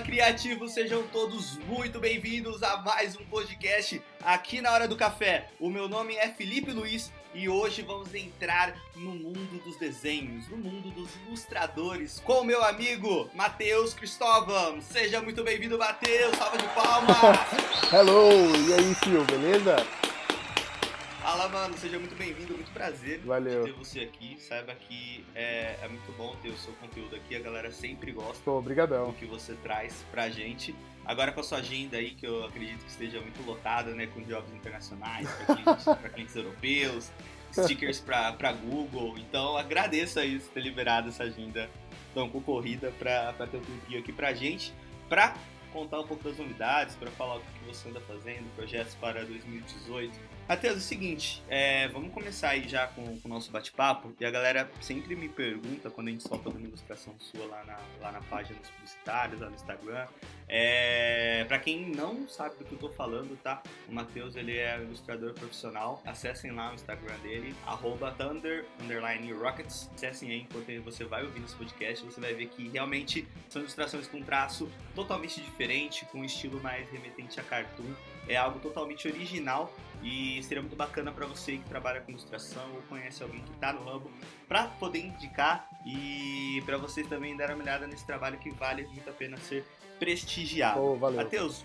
Criativos, sejam todos muito bem-vindos a mais um podcast aqui na Hora do Café. O meu nome é Felipe Luiz e hoje vamos entrar no mundo dos desenhos, no mundo dos ilustradores, com o meu amigo Matheus Cristóvão. Seja muito bem-vindo, Matheus, salva de palmas! Hello, e aí, Phil, beleza? Fala, mano, seja muito bem-vindo, muito prazer Valeu. ter você aqui. Saiba que é, é muito bom ter o seu conteúdo aqui, a galera sempre gosta Pô, do que você traz pra gente. Agora com a sua agenda aí, que eu acredito que esteja muito lotada, né, com jobs internacionais, pra clientes, europeus, stickers pra, pra Google. Então agradeço aí você ter liberado essa agenda tão concorrida pra, pra ter um tempinho aqui pra gente, pra contar um pouco das novidades, pra falar o que você anda fazendo, projetos para 2018. Matheus, é o seguinte, é, vamos começar aí já com, com o nosso bate-papo. E a galera sempre me pergunta, quando a gente solta alguma ilustração sua lá na, lá na página dos publicitários, lá no Instagram. É, para quem não sabe do que eu tô falando, tá? O Matheus, ele é ilustrador profissional. Acessem lá o Instagram dele, arroba thunder, rockets. Acessem aí enquanto você vai ouvir esse podcast, você vai ver que realmente são ilustrações com traço totalmente diferente, com um estilo mais remetente a cartoon. É algo totalmente original e seria muito bacana para você que trabalha com ilustração ou conhece alguém que está no ramo para poder indicar e para vocês também darem uma olhada nesse trabalho que vale muito a pena ser prestigiado. Pô, valeu. Matheus,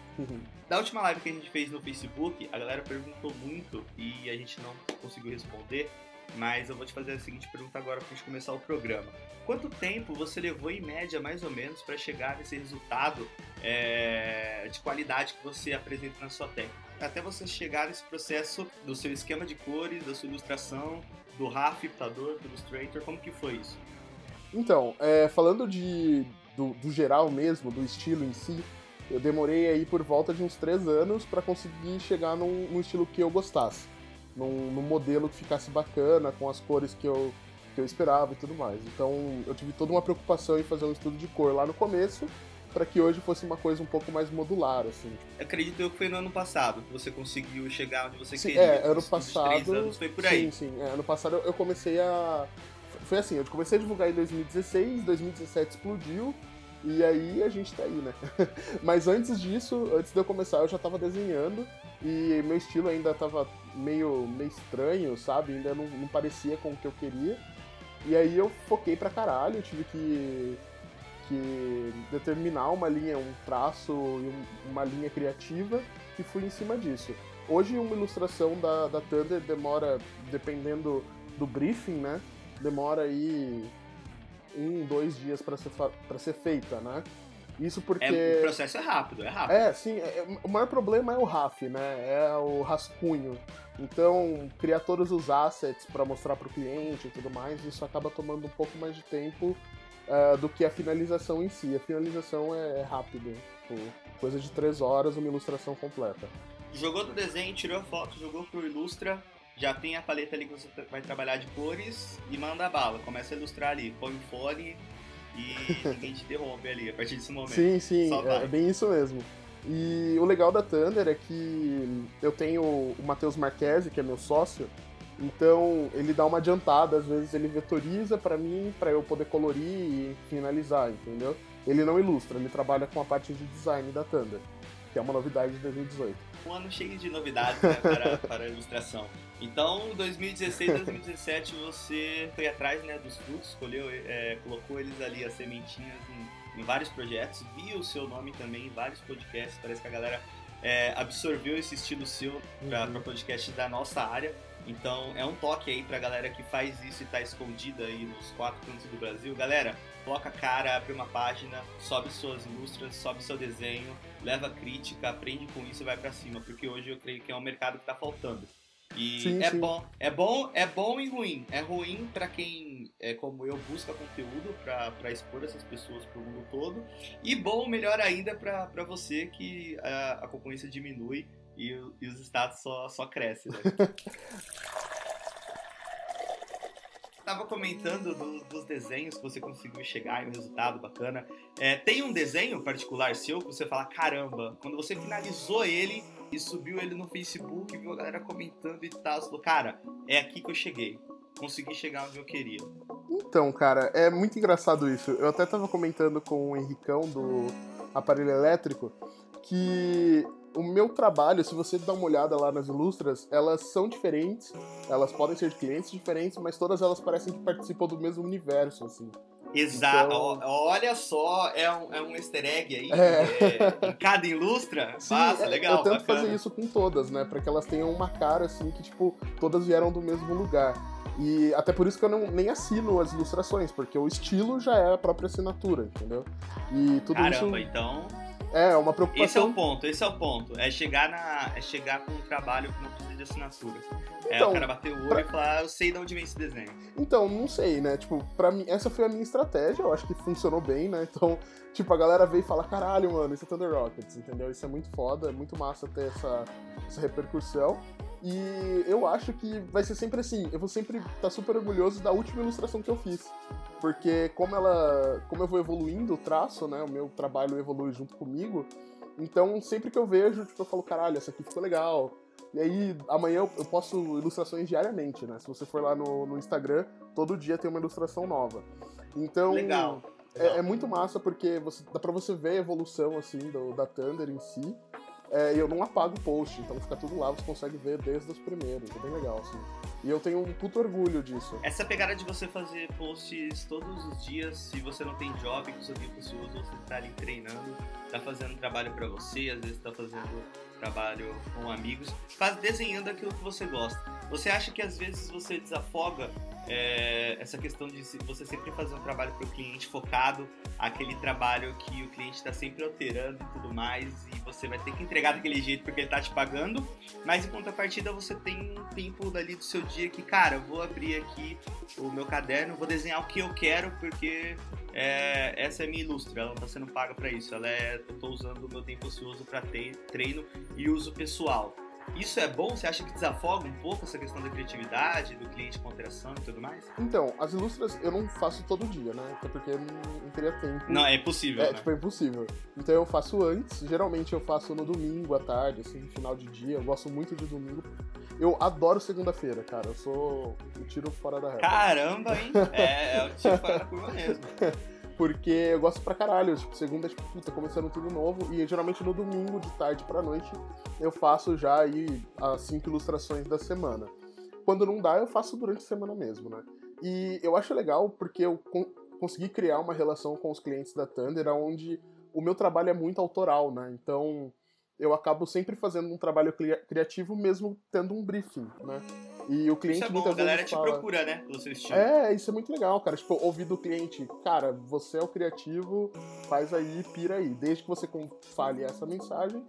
da última live que a gente fez no Facebook, a galera perguntou muito e a gente não conseguiu responder, mas eu vou te fazer a seguinte pergunta agora para a gente começar o programa. Quanto tempo você levou em média, mais ou menos, para chegar nesse resultado é, de qualidade que você apresenta na sua técnica? Até você chegar nesse processo do seu esquema de cores, da sua ilustração, do RAF, computador, do Illustrator, como que foi isso? Então, é, falando de, do, do geral mesmo, do estilo em si, eu demorei aí por volta de uns três anos para conseguir chegar num, num estilo que eu gostasse. Num, num modelo que ficasse bacana, com as cores que eu, que eu esperava e tudo mais. Então, eu tive toda uma preocupação em fazer um estudo de cor lá no começo, para que hoje fosse uma coisa um pouco mais modular, assim. Acredito eu que foi no ano passado que você conseguiu chegar onde você Sim, queria. é, ano passado- anos foi por aí. Sim, sim. É, ano passado eu- eu comecei a. Foi assim, eu comecei a divulgar em 2016, 2017 explodiu, e aí a gente tá aí, né? Mas antes disso, antes de eu começar, eu já tava desenhando, e meu estilo ainda tava meio, meio estranho, sabe? Ainda não, não parecia com o que eu queria. E aí eu foquei pra caralho, eu tive que, que determinar uma linha, um traço e um- uma linha criativa, e fui em cima disso. Hoje uma ilustração da, da Thunder demora, dependendo do briefing, né? Demora aí um, dois dias para ser, pra ser feita, né? Isso porque. É, o processo é rápido, é rápido. É, sim, é- é- o maior problema é o RAF, né? É o rascunho. Então, criar todos os assets para mostrar para o cliente e tudo mais, isso acaba tomando um pouco mais de tempo ah, do que a finalização em si. A finalização é, é rápido, tipo, coisa de três horas, uma ilustração completa. Jogou do desenho, tirou a foto, jogou pro Ilustra, já tem a paleta ali que você vai trabalhar de cores e manda a bala. Começa a ilustrar ali, põe o fone e ninguém te interrompe ali a partir desse momento. Sim, sim, é, é bem isso mesmo. E o legal da Thunder é que eu tenho o Matheus Marquesi, que é meu sócio, então ele dá uma adiantada, às vezes ele vetoriza pra mim, pra eu poder colorir e finalizar, entendeu? Ele não ilustra, ele trabalha com a parte de design da Thunder, que é uma novidade de 2018. Um ano cheio de novidades né, para, para a ilustração. Então, 2016, 2017, você foi atrás né, dos frutos, escolheu, é, colocou eles ali, as sementinhas, em, em vários projetos, viu o seu nome também em vários podcasts. Parece que a galera é, absorveu esse estilo seu para Uhum. podcasts da nossa área. Então, é um toque aí pra galera que faz isso e tá escondida aí nos quatro cantos do Brasil. Galera, coloca a cara, abre uma página, sobe suas ilustras, sobe seu desenho, leva crítica, aprende com isso e vai pra cima, porque hoje eu creio que é um mercado que tá faltando. E Sim, é sim. bom, é bom, é bom e ruim. É ruim pra quem é como eu busca conteúdo pra expor essas pessoas pro mundo todo, e bom, melhor ainda pra você que a, a concorrência diminui e, e os status só só crescem, né? Tava comentando do- dos desenhos que você conseguiu chegar em um resultado bacana. É, tem um desenho particular seu que você fala, caramba, quando você finalizou ele e subiu ele no Facebook, viu a galera comentando e tal, você falou, cara, é aqui que eu cheguei. Consegui chegar onde eu queria. Então, cara, é muito engraçado isso. Eu até tava comentando com o Henricão do, aparelho elétrico, que o meu trabalho, se você dá uma olhada lá nas ilustras, elas são diferentes, elas podem ser de clientes diferentes, mas todas elas parecem que participam do mesmo universo, assim. Exato, então... olha só, é um, é um easter egg aí, é. É, em cada ilustra, Sim, Passa, é, legal, Eu tento bacana. fazer isso com todas, né, para que elas tenham uma cara, assim, que, tipo, todas vieram do mesmo lugar. E até por isso que eu não, nem assino as ilustrações, porque o estilo já é a própria assinatura, entendeu? E tudo Caramba, isso... então é, é uma preocupação. Esse é o ponto, esse é o ponto. É chegar, na, é chegar com um trabalho que não precisa de assinatura. Então, é o cara bater o olho pra... e falar, ah, eu sei de onde vem esse desenho. Então, não sei, né? Tipo, pra mim, essa foi a minha estratégia, eu acho que funcionou bem, né? Então, tipo, a galera veio e fala, caralho, mano, isso é Thunder Rockets, entendeu? Isso é muito foda, é muito massa ter essa, essa repercussão. E eu acho que vai ser sempre assim. Eu vou sempre estar tá super orgulhoso da última ilustração que eu fiz. Porque como ela. Como eu vou evoluindo o traço, né? O meu trabalho evolui junto comigo. Então, sempre que eu vejo, tipo, eu falo, caralho, essa aqui ficou legal. E aí, amanhã eu, eu posto ilustrações diariamente, né? Se você for lá no, no Instagram, todo dia tem uma ilustração nova. Então. Legal. É, é, muito massa porque você, dá pra você ver a evolução, assim, do, da Thunder em si. É, eu não apago o post, então fica tudo lá, você consegue ver desde os primeiros. É bem legal, assim. E eu tenho um puto orgulho disso. Essa pegada de você fazer posts todos os dias, se você não tem job com seu tempo ocioso, você tá ali treinando, tá fazendo trabalho para você, às vezes tá fazendo trabalho com amigos, faz desenhando aquilo que você gosta. Você acha que às vezes você desafoga é, essa questão de você sempre fazer um trabalho para o cliente focado, aquele trabalho que o cliente está sempre alterando e tudo mais, e você vai ter que entregar daquele jeito porque ele está te pagando, mas em contrapartida você tem um tempo dali do seu dia que, cara, eu vou abrir aqui o meu caderno, vou desenhar o que eu quero porque é, essa é minha ilustra, ela não está sendo paga para isso, ela é, eu estou usando o meu tempo ocioso para treino e uso pessoal. Isso é bom? Você acha que desafoga um pouco essa questão da criatividade, do cliente com alteração e tudo mais? Então, as ilustras eu não faço todo dia, né? Até porque não, teria tempo. Não, é impossível. É, né? tipo, é impossível. Então eu faço antes, geralmente eu faço no domingo à tarde, assim, final de dia. Eu gosto muito de domingo. Eu adoro segunda-feira, cara. Eu sou o tiro fora da reta. Caramba, hein? É, é o tiro fora da curva mesmo. Porque eu gosto pra caralho. Tipo, segunda, tipo, puta, começando tudo novo. E geralmente no domingo, de tarde pra noite, eu faço já aí as cinco ilustrações da semana. Quando não dá, eu faço durante a semana mesmo, né? E eu acho legal porque eu con consegui criar uma relação com os clientes da Thunder onde o meu trabalho é muito autoral, né? Então eu acabo sempre fazendo um trabalho criativo mesmo tendo um briefing, né? E o cliente isso é bom, muitas a galera vezes te fala, procura, né? Pelo seu estilo. É, isso é muito legal, cara. Tipo, ouvir do cliente, cara, você é o criativo, faz aí, pira aí. Desde que você fale essa mensagem,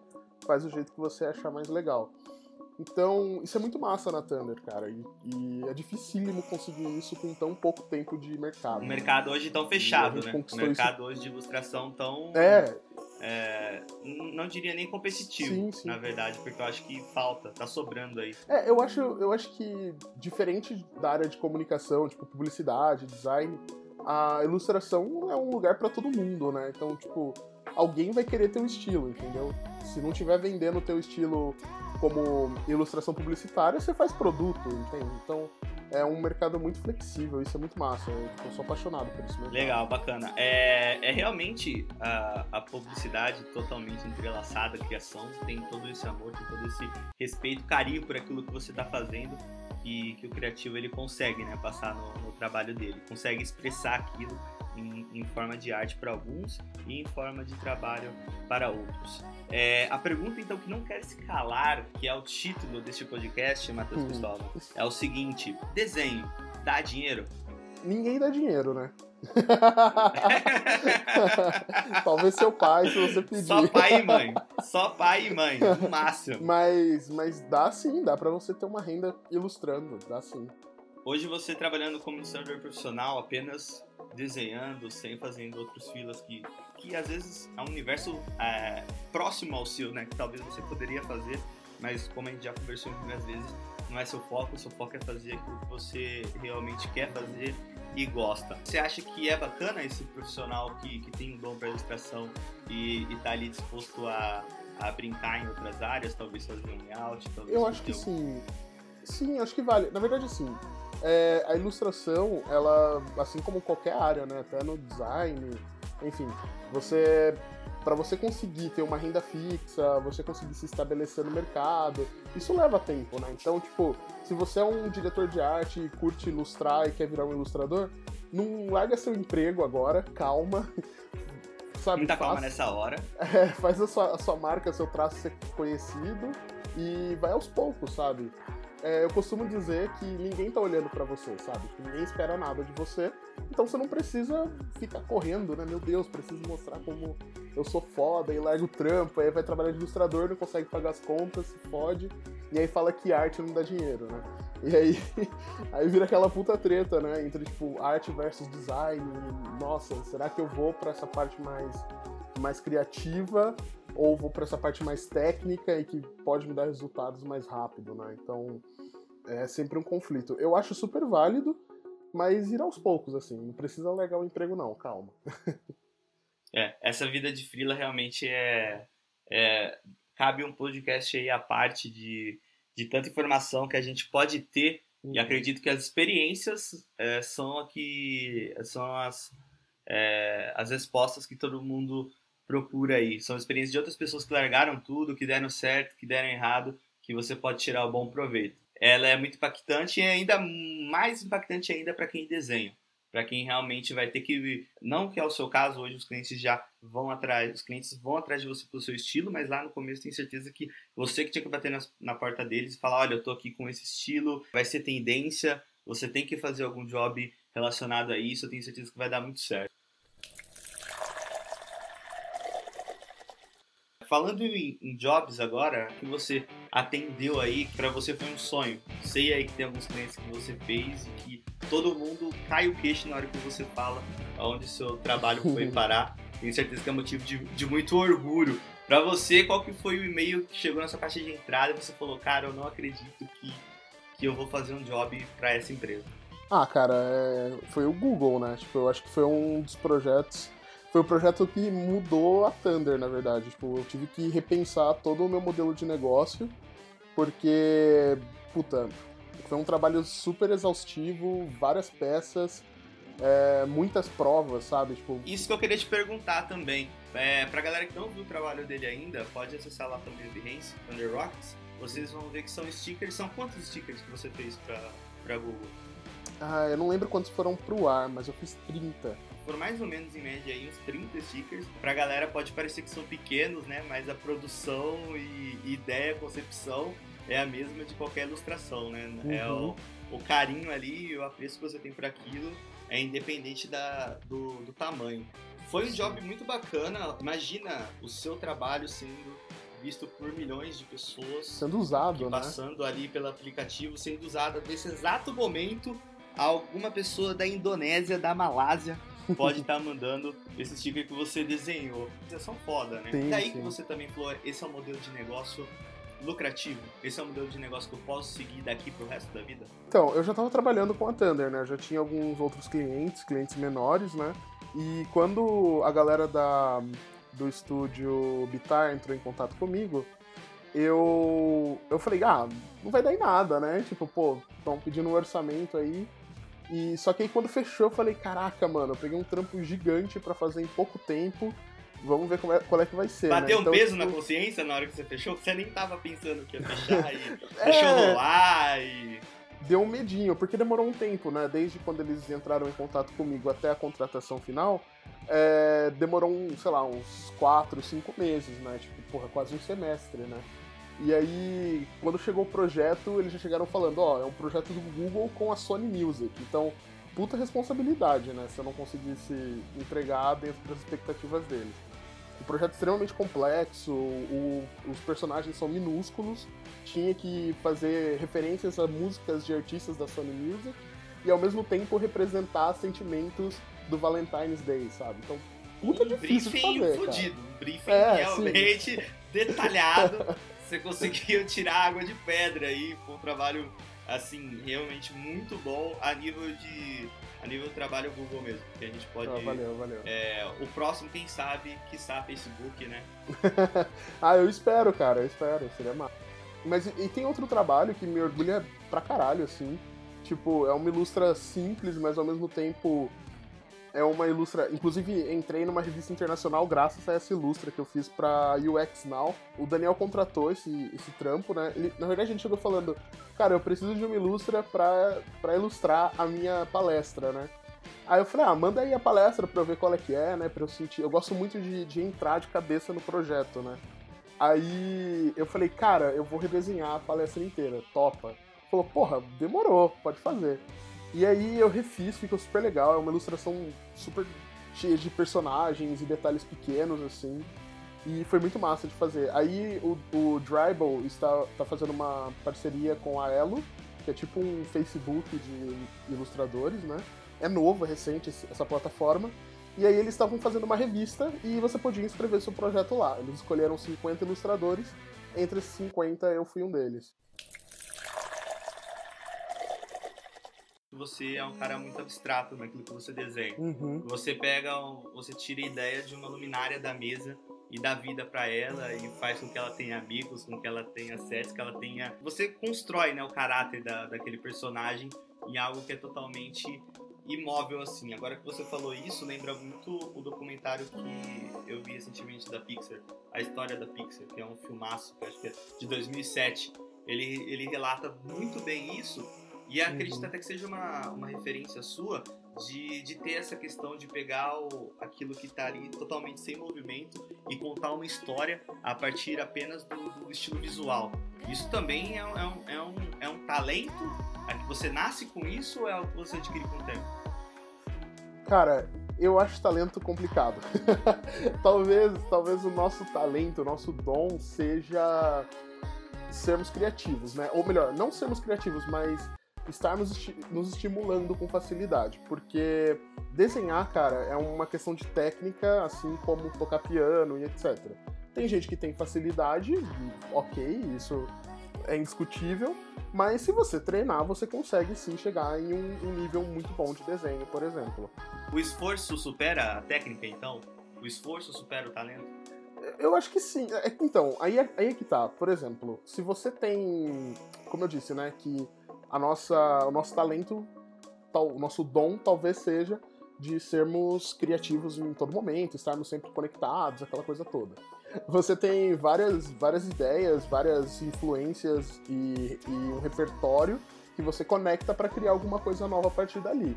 faz o jeito que você achar mais legal. Então, isso é muito massa na Thunder, cara. E, e, é dificílimo conseguir isso com tão pouco tempo de mercado. O mercado hoje tão fechado, né? O mercado isso... hoje de ilustração tão. É. é não diria nem competitivo, sim, sim. na verdade, porque eu acho que falta, tá sobrando aí. É, eu acho, eu acho que, diferente da área de comunicação, tipo publicidade, design, a ilustração é um lugar para todo mundo, né? Então, tipo, alguém vai querer ter um estilo, entendeu? Se não tiver vendendo o teu estilo como ilustração publicitária, você faz produto, entende? Então é um mercado muito flexível, isso é muito massa. Eu, eu sou apaixonado por isso mesmo. Legal, bacana. É, é realmente a, a, publicidade totalmente entrelaçada, a criação, tem todo esse amor, tem todo esse respeito, carinho por aquilo que você está fazendo. Que, que o criativo ele consegue né, passar no, no trabalho dele, consegue expressar aquilo em, em forma de arte para alguns e em forma de trabalho para outros. É, a pergunta, então, que não quer se calar, que é o título deste podcast, Matheus hum. Cristóvão, é o seguinte: desenho dá dinheiro? Ninguém dá dinheiro, né? Talvez seu pai, se você pedir. Só pai e mãe. Só pai e mãe, no máximo. Mas, mas dá sim, dá para você ter uma renda ilustrando, dá sim. Hoje você trabalhando como ilustrador profissional, apenas desenhando, sem fazendo outros filas que, que às vezes é um universo é, próximo ao seu, né? Que talvez você poderia fazer, mas como a gente já conversou muitas vezes, não é seu foco, seu foco é fazer aquilo que você realmente quer fazer e gosta. Você acha que é bacana esse profissional que, que tem um dom para ilustração e, está ali disposto a, a brincar em outras áreas, talvez fazer um layout? Talvez Eu acho que sim. Sim, acho que vale. Na verdade, sim. É, a ilustração, ela, assim como qualquer área, né, até no design, enfim, você para você conseguir ter uma renda fixa, você conseguir se estabelecer no mercado, isso leva tempo, né? Então, tipo, se você é um diretor de arte e curte ilustrar e quer virar um ilustrador, não larga seu emprego agora, calma. Sabe, Muita calma nessa hora. É, faz a sua, a sua marca, seu traço ser conhecido e vai aos poucos, sabe? É, eu costumo dizer que ninguém tá olhando para você, sabe? Que ninguém espera nada de você. Então você não precisa ficar correndo, né? Meu Deus, preciso mostrar como eu sou foda e larga o trampo. Aí vai trabalhar de ilustrador, não consegue pagar as contas, se fode. E aí fala que arte não dá dinheiro, né? E aí, aí vira aquela puta treta, né? Entre, tipo, arte versus design. Nossa, será que eu vou para essa parte mais, mais criativa ou vou para essa parte mais técnica e que pode me dar resultados mais rápido, né? Então é sempre um conflito. Eu acho super válido, mas ir aos poucos, assim. Não precisa largar o emprego, não, calma. é, essa vida de frila realmente é, é. Cabe um podcast aí à parte de, de tanta informação que a gente pode ter. Uhum. E acredito que as experiências é, são aqui. são as, é, as respostas que todo mundo procura aí. São experiências de outras pessoas que largaram tudo, que deram certo, que deram errado, que você pode tirar o bom proveito. Ela é muito impactante e ainda mais impactante ainda para quem desenha, para quem realmente vai ter que não que é o seu caso hoje os clientes já vão atrás, os clientes vão atrás de você pelo seu estilo, mas lá no começo tenho certeza que você que tinha que bater na, na porta deles e falar, olha, eu tô aqui com esse estilo, vai ser tendência, você tem que fazer algum job relacionado a isso, eu tenho certeza que vai dar muito certo. Falando em, em, jobs agora, que você atendeu aí, para você foi um sonho. Sei aí que tem alguns clientes que você fez e que todo mundo cai o queixo na hora que você fala aonde seu trabalho foi parar. Tenho certeza que é motivo de, de muito orgulho. Para você, qual que foi o e-mail que chegou na sua caixa de entrada e você falou, cara, eu não acredito que, que eu vou fazer um job para essa empresa? Ah, cara, é... foi o Google, né? Tipo, eu acho que foi um dos projetos foi o projeto que mudou a Thunder, na verdade. Tipo, eu tive que repensar todo o meu modelo de negócio, porque, puta, foi um trabalho super exaustivo, várias peças, é, muitas provas, sabe? Tipo... Isso que eu queria te perguntar também. É, pra galera que não viu o trabalho dele ainda, pode acessar lá também o Behance, Thunder Rockets. Vocês vão ver que são stickers. São quantos stickers que você fez pra, pra Google? Ah, eu não lembro quantos foram pro ar, mas eu fiz 30 foram mais ou menos em média aí uns 30 stickers. Pra galera pode parecer que são pequenos, né? Mas a produção e ideia, concepção é a mesma de qualquer ilustração, né? Uhum. É o, o carinho ali, o apreço que você tem por aquilo é independente da, do, do tamanho. Foi um job muito bacana. Imagina o seu trabalho sendo visto por milhões de pessoas. Sendo usado, né? Passando ali pelo aplicativo, sendo usado nesse exato momento. Alguma pessoa da Indonésia, da Malásia, pode estar tá mandando esse sticker que você desenhou. São foda, né? Sim, Daí sim. que você também falou, esse é um modelo de negócio lucrativo? Esse é um modelo de negócio que eu posso seguir daqui pro resto da vida? Então, eu já estava trabalhando com a Thunder, né? Eu já tinha alguns outros clientes, clientes menores, né? E quando a galera da, do estúdio Bitar entrou em contato comigo, eu, eu falei, ah, não vai dar em nada, né? Tipo, pô, estão pedindo um orçamento aí e só que aí quando fechou, eu falei, caraca, mano, eu peguei um trampo gigante para fazer em pouco tempo. Vamos ver é, qual é que vai ser. Né? Bateu né? então, um peso tipo... na consciência na hora que você fechou? Você nem tava pensando que ia fechar e é... deixou rolar e. Deu um medinho, porque demorou um tempo, né? Desde quando eles entraram em contato comigo até a contratação final, é... demorou, um, sei lá, uns 4, 5 meses, né? Tipo, porra, quase um semestre, né? E aí, quando chegou o projeto, eles já chegaram falando, ó, é um projeto do Google com a Sony Music. Então, puta responsabilidade, né? Se eu não conseguisse entregar dentro das expectativas deles. O projeto é extremamente complexo, o, os personagens são minúsculos, tinha que fazer referências a músicas de artistas da Sony Music e ao mesmo tempo representar sentimentos do Valentine's Day, sabe? Então, puta um difícil briefing de fazer, fudido, um briefing é, realmente sim. detalhado. você conseguiu tirar água de pedra aí. Foi um trabalho, assim, realmente muito bom a nível de. A nível do trabalho Google mesmo, que a gente pode. Ah, valeu, valeu. É, o próximo, quem sabe, que sabe Facebook, né? ah, eu espero, cara, eu espero, seria massa. Mas e tem outro trabalho que me orgulha pra caralho, assim. Tipo, é uma ilustra simples, mas ao mesmo tempo É uma ilustra. Inclusive, entrei numa revista internacional graças a essa ilustra que eu fiz pra UX Now. O Daniel contratou esse, esse trampo, né? Ele, na verdade, a gente chegou falando: Cara, eu preciso de uma ilustra pra, pra ilustrar a minha palestra, né? Aí eu falei, ah, manda aí a palestra pra eu ver qual é que é, né? Pra eu sentir. Eu gosto muito de, de entrar de cabeça no projeto, né? Aí eu falei, cara, eu vou redesenhar a palestra inteira, topa. Falou, porra, demorou, pode fazer. E aí eu refiz, ficou super legal, é uma ilustração super cheia de personagens e detalhes pequenos, assim. E foi muito massa de fazer. Aí o, o Dribble está, está fazendo uma parceria com a Elo, que é tipo um Facebook de ilustradores, né? É novo, é recente essa plataforma. E aí eles estavam fazendo uma revista e você podia inscrever seu projeto lá. Eles escolheram 50 ilustradores, entre esses 50 eu fui um deles. Você é um cara muito abstrato naquilo que você desenha. Uhum. Você pega, você tira a ideia de uma luminária da mesa e dá vida para ela e faz com que ela tenha amigos, com que ela tenha sets, que ela tenha. Você constrói, né, o caráter da, daquele personagem em algo que é totalmente imóvel assim. Agora que você falou isso, lembra muito o documentário que eu vi recentemente da Pixar, a história da Pixar, que é um filmaço, que acho que é de 2007. Ele, ele relata muito bem isso e acredito uhum. até que seja uma, uma referência sua de, de ter essa questão de pegar o, aquilo que está ali totalmente sem movimento e contar uma história a partir apenas do, do estilo visual. Isso também é, é, um, é, um, é um talento? É que você nasce com isso ou é algo que você adquire com o tempo? Cara, eu acho talento complicado. talvez, talvez o nosso talento, o nosso dom seja sermos criativos, né? Ou melhor, não sermos criativos, mas estarmos esti nos estimulando com facilidade, porque desenhar, cara, é uma questão de técnica, assim como tocar piano e etc. Tem gente que tem facilidade, ok, isso é indiscutível, mas se você treinar, você consegue sim chegar em um, um nível muito bom de desenho, por exemplo. O esforço supera a técnica, então? O esforço supera o talento? Eu acho que sim. É, então, aí é, aí é que tá. Por exemplo, se você tem, como eu disse, né, que a nossa, o nosso talento, o nosso dom talvez seja de sermos criativos em todo momento, estarmos sempre conectados, aquela coisa toda. Você tem várias, várias ideias, várias influências e, e um repertório que você conecta para criar alguma coisa nova a partir dali.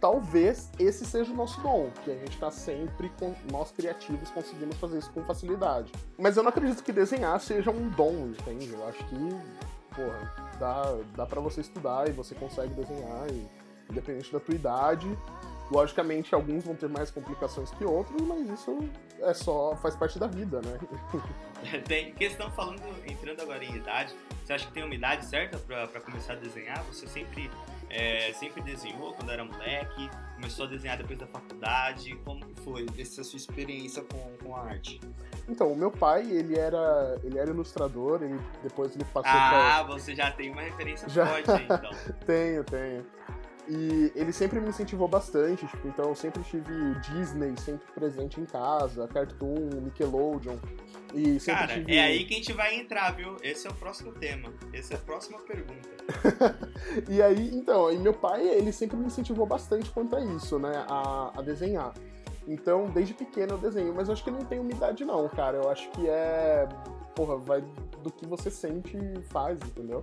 Talvez esse seja o nosso dom, que a gente está sempre com nós criativos conseguimos fazer isso com facilidade. Mas eu não acredito que desenhar seja um dom, entende? Eu acho que, porra, dá, dá para você estudar e você consegue desenhar, e, independente da tua idade. Logicamente, alguns vão ter mais complicações que outros, mas isso é só faz parte da vida, né? tem questão falando, entrando agora em idade, você acha que tem uma idade certa para começar a desenhar? Você sempre é, sempre desenhou quando era moleque? Começou a desenhar depois da faculdade? Como foi essa sua experiência com, com a arte? Então, o meu pai, ele era, ele era ilustrador, ele, depois ele passou Ah, pra... você já tem uma referência já... forte aí, então. tenho, tenho. E ele sempre me incentivou bastante, tipo, então eu sempre tive Disney sempre presente em casa, Cartoon, Nickelodeon. E sempre Cara, tive... é aí que a gente vai entrar, viu? Esse é o próximo tema. Essa é a próxima pergunta. e aí, então, e meu pai, ele sempre me incentivou bastante quanto a isso, né? A, a desenhar. Então, desde pequeno eu desenho, mas eu acho que não tem umidade não, cara. Eu acho que é. Porra, vai do que você sente e faz, entendeu?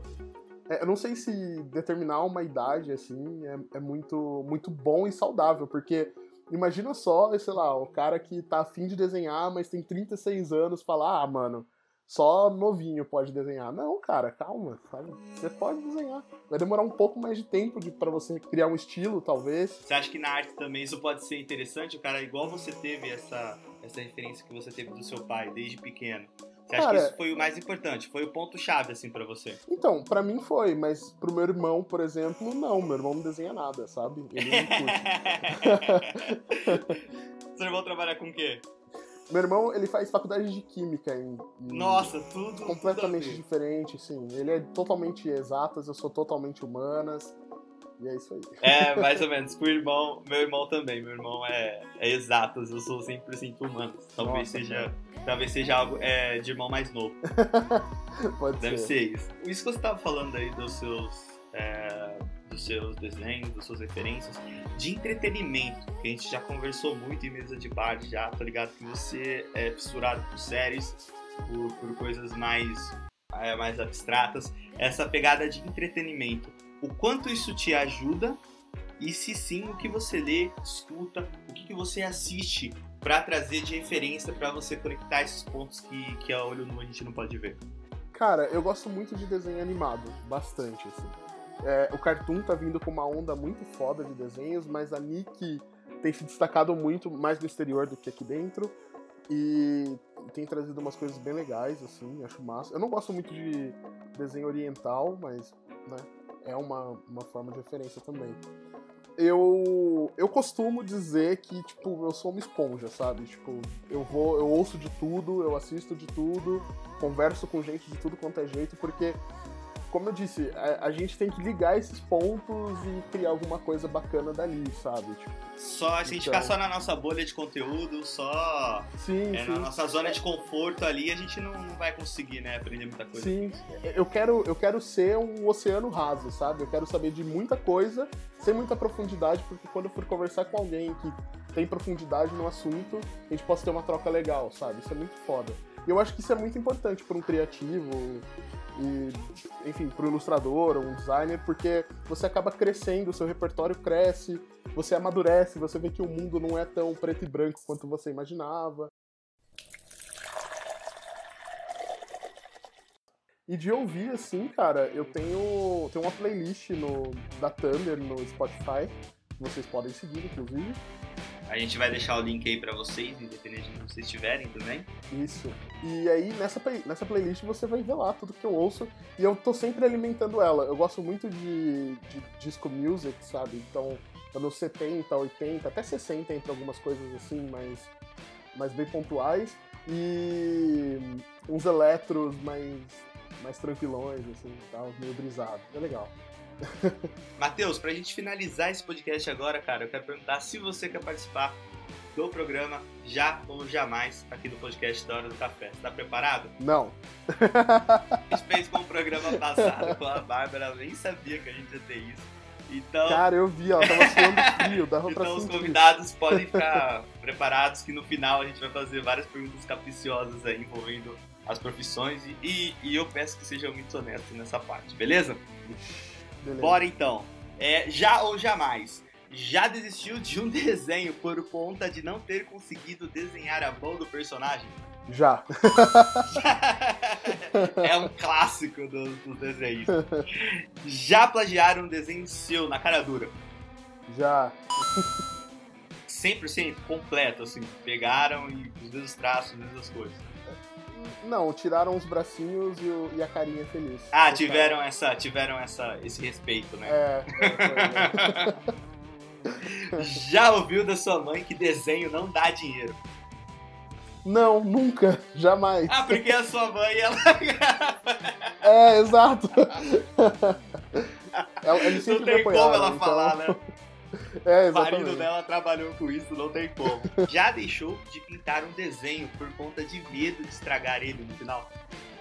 É, eu não sei se determinar uma idade, assim, é, é, muito, muito bom e saudável, porque imagina só, sei lá, o cara que tá afim de desenhar, mas tem 36 anos, falar, ah, mano, só novinho pode desenhar. Não, cara, calma, sabe? Você pode desenhar. Vai demorar um pouco mais de tempo para você criar um estilo, talvez. Você acha que na arte também isso pode ser interessante? O cara, igual você teve essa, essa referência que você teve do seu pai desde pequeno. Você acha Cara, que isso foi o mais importante? Foi o ponto-chave, assim, para você? Então, para mim foi, mas pro meu irmão, por exemplo, não. Meu irmão não desenha nada, sabe? Ele não curte. Seu irmão trabalha com o quê? Meu irmão, ele faz faculdade de química em, em Nossa, tudo completamente tudo diferente, sim. Ele é totalmente exatas, eu sou totalmente humanas. E é isso aí. É, mais ou menos. Com o irmão, meu irmão também. Meu irmão é, é exatas, eu sou 100% humano. Talvez Nossa, seja, talvez seja algo é, de irmão mais novo. Pode Deve ser. ser isso. Isso que você estava falando aí dos seus. É, dos seus desenhos, das suas referências, de entretenimento, que a gente já conversou muito em mesa de bar, já, tá ligado? Que você é fissurado por séries, por, por coisas mais, é, mais abstratas, essa pegada de entretenimento. O quanto isso te ajuda e se sim, o que você lê, escuta, o que, que você assiste para trazer de referência para você conectar esses pontos que, que a olho nu a gente não pode ver. Cara, eu gosto muito de desenho animado, bastante, assim. É, o Cartoon tá vindo com uma onda muito foda de desenhos, mas a Nick tem se destacado muito mais no exterior do que aqui dentro. E tem trazido umas coisas bem legais, assim, acho massa. Eu não gosto muito de desenho oriental, mas né, é uma, uma forma de referência também eu eu costumo dizer que tipo eu sou uma esponja, sabe? Tipo, eu vou, eu ouço de tudo, eu assisto de tudo, converso com gente de tudo quanto é jeito, porque como eu disse, a, a, gente tem que ligar esses pontos e criar alguma coisa bacana dali, sabe? Tipo, só a gente então... ficar só na nossa bolha de conteúdo, só sim, é, sim. na nossa zona de conforto ali, a gente não, não vai conseguir, né, aprender muita coisa. Sim, eu quero, eu quero ser um oceano raso, sabe? Eu quero saber de muita coisa, sem muita profundidade, porque quando eu for conversar com alguém que tem profundidade no assunto, a gente possa ter uma troca legal, sabe? Isso é muito foda. E eu acho que isso é muito importante para um criativo e, enfim, para um ilustrador ou um designer, porque você acaba crescendo, o seu repertório cresce, você amadurece, você vê que o mundo não é tão preto e branco quanto você imaginava. E de ouvir, assim, cara, eu tenho, tenho uma playlist no, da Thunder no Spotify, vocês podem seguir, inclusive. A gente vai deixar o link aí para vocês, independente de onde vocês estiverem também. Isso. E aí nessa, nessa playlist você vai ver lá tudo que eu ouço e eu tô sempre alimentando ela. Eu gosto muito de, de disco music, sabe? Então, anos 70, 80, até 60 entre algumas coisas assim, mas, mas bem pontuais. E uns eletros mais, mais tranquilões, assim, tal, meio brisado. É legal. Matheus, pra gente finalizar esse podcast agora, cara, eu quero perguntar se você quer participar do programa já ou jamais aqui do podcast da Hora do Café. Tá preparado? Não. A gente fez com o programa passado com a Bárbara, eu nem sabia que a gente ia ter isso. Então, Cara, eu vi, ela tava suando frio, dava então pra os convidados podem ficar preparados que no final a gente vai fazer várias perguntas capiciosas aí envolvendo as profissões e, e, e eu peço que seja muito honesto nessa parte, beleza? Beleza. Bora então. É, já ou jamais? Já desistiu de um desenho por conta de não ter conseguido desenhar a mão do personagem? Já. é um clássico dos do desenhos. Já plagiaram um desenho seu na cara dura? Já. 100% completo, assim. Pegaram e os mesmos traços, as mesmas coisas. Não, tiraram os bracinhos e, o, e a carinha feliz. Ah, tiveram essa, tiveram essa, esse respeito, né? É. é, é. Já ouviu da sua mãe que desenho não dá dinheiro? Não, nunca, jamais. Ah, porque a sua mãe, ela É, exato. ela, ele sempre não tem como ela então... falar, né? É, o marido dela trabalhou com isso, não tem como. Já deixou de pintar um desenho por conta de medo de estragar ele no final?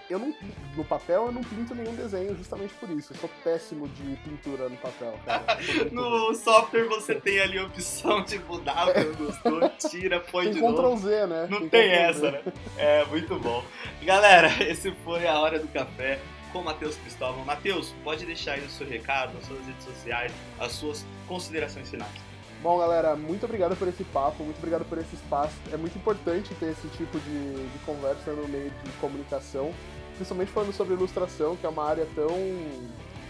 Eu não, no papel eu não pinto nenhum desenho justamente por isso. Eu sou péssimo de pintura no papel. No software você tem ali a opção de mudar o que não gostou, tira, põe tem de Ctrl novo. Z, né? Não tem, tem essa, né? É, muito bom. Galera, esse foi a Hora do Café com o Matheus Cristóvão. Matheus, pode deixar aí o seu recado, as suas redes sociais, as suas considerações finais. Bom, galera, muito obrigado por esse papo, muito obrigado por esse espaço. É muito importante ter esse tipo de, de conversa no meio de comunicação, principalmente falando sobre ilustração, que é uma área tão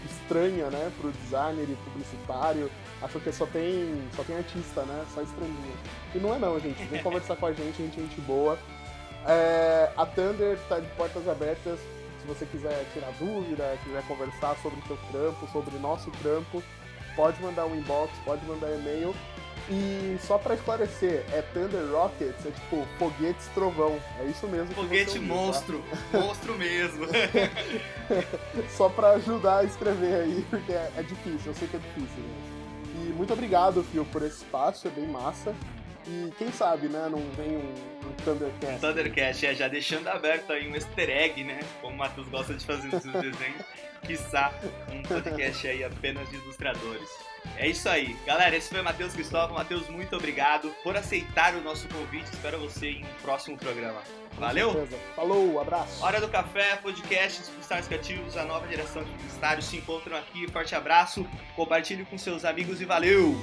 estranha, né, pro designer e publicitário. Acham que só tem, só tem artista, né, só estranhinho. E não é não, gente. Vem conversar com a gente, a gente é gente boa. É, a Thunder tá de portas abertas se você quiser tirar dúvida, quiser conversar sobre o seu trampo, sobre o nosso trampo, pode mandar um inbox, pode mandar e-mail. E só para esclarecer, é Thunder Rockets, é tipo foguetes trovão. É isso mesmo. Foguete ouviu, monstro, tá? monstro mesmo. só para ajudar a escrever aí, porque é, é, difícil, eu sei que é difícil. Né? E muito obrigado, Fio, por esse espaço, é bem massa. E quem sabe, né, não vem um, um Thundercast. Thundercast, é, já deixando aberto aí um easter egg, né? Como o Matheus gosta de fazer nos seus desenhos. quiçá, um podcast aí apenas de ilustradores. É isso aí. Galera, esse foi o Matheus Cristóvão. Matheus, muito obrigado por aceitar o nosso convite. Espero você em um próximo programa. Valeu? Falou, abraço. Hora do Café, podcast dos Publicitários Criativos, a nova geração de publicitários se encontram aqui. Forte abraço, compartilhe com seus amigos e valeu!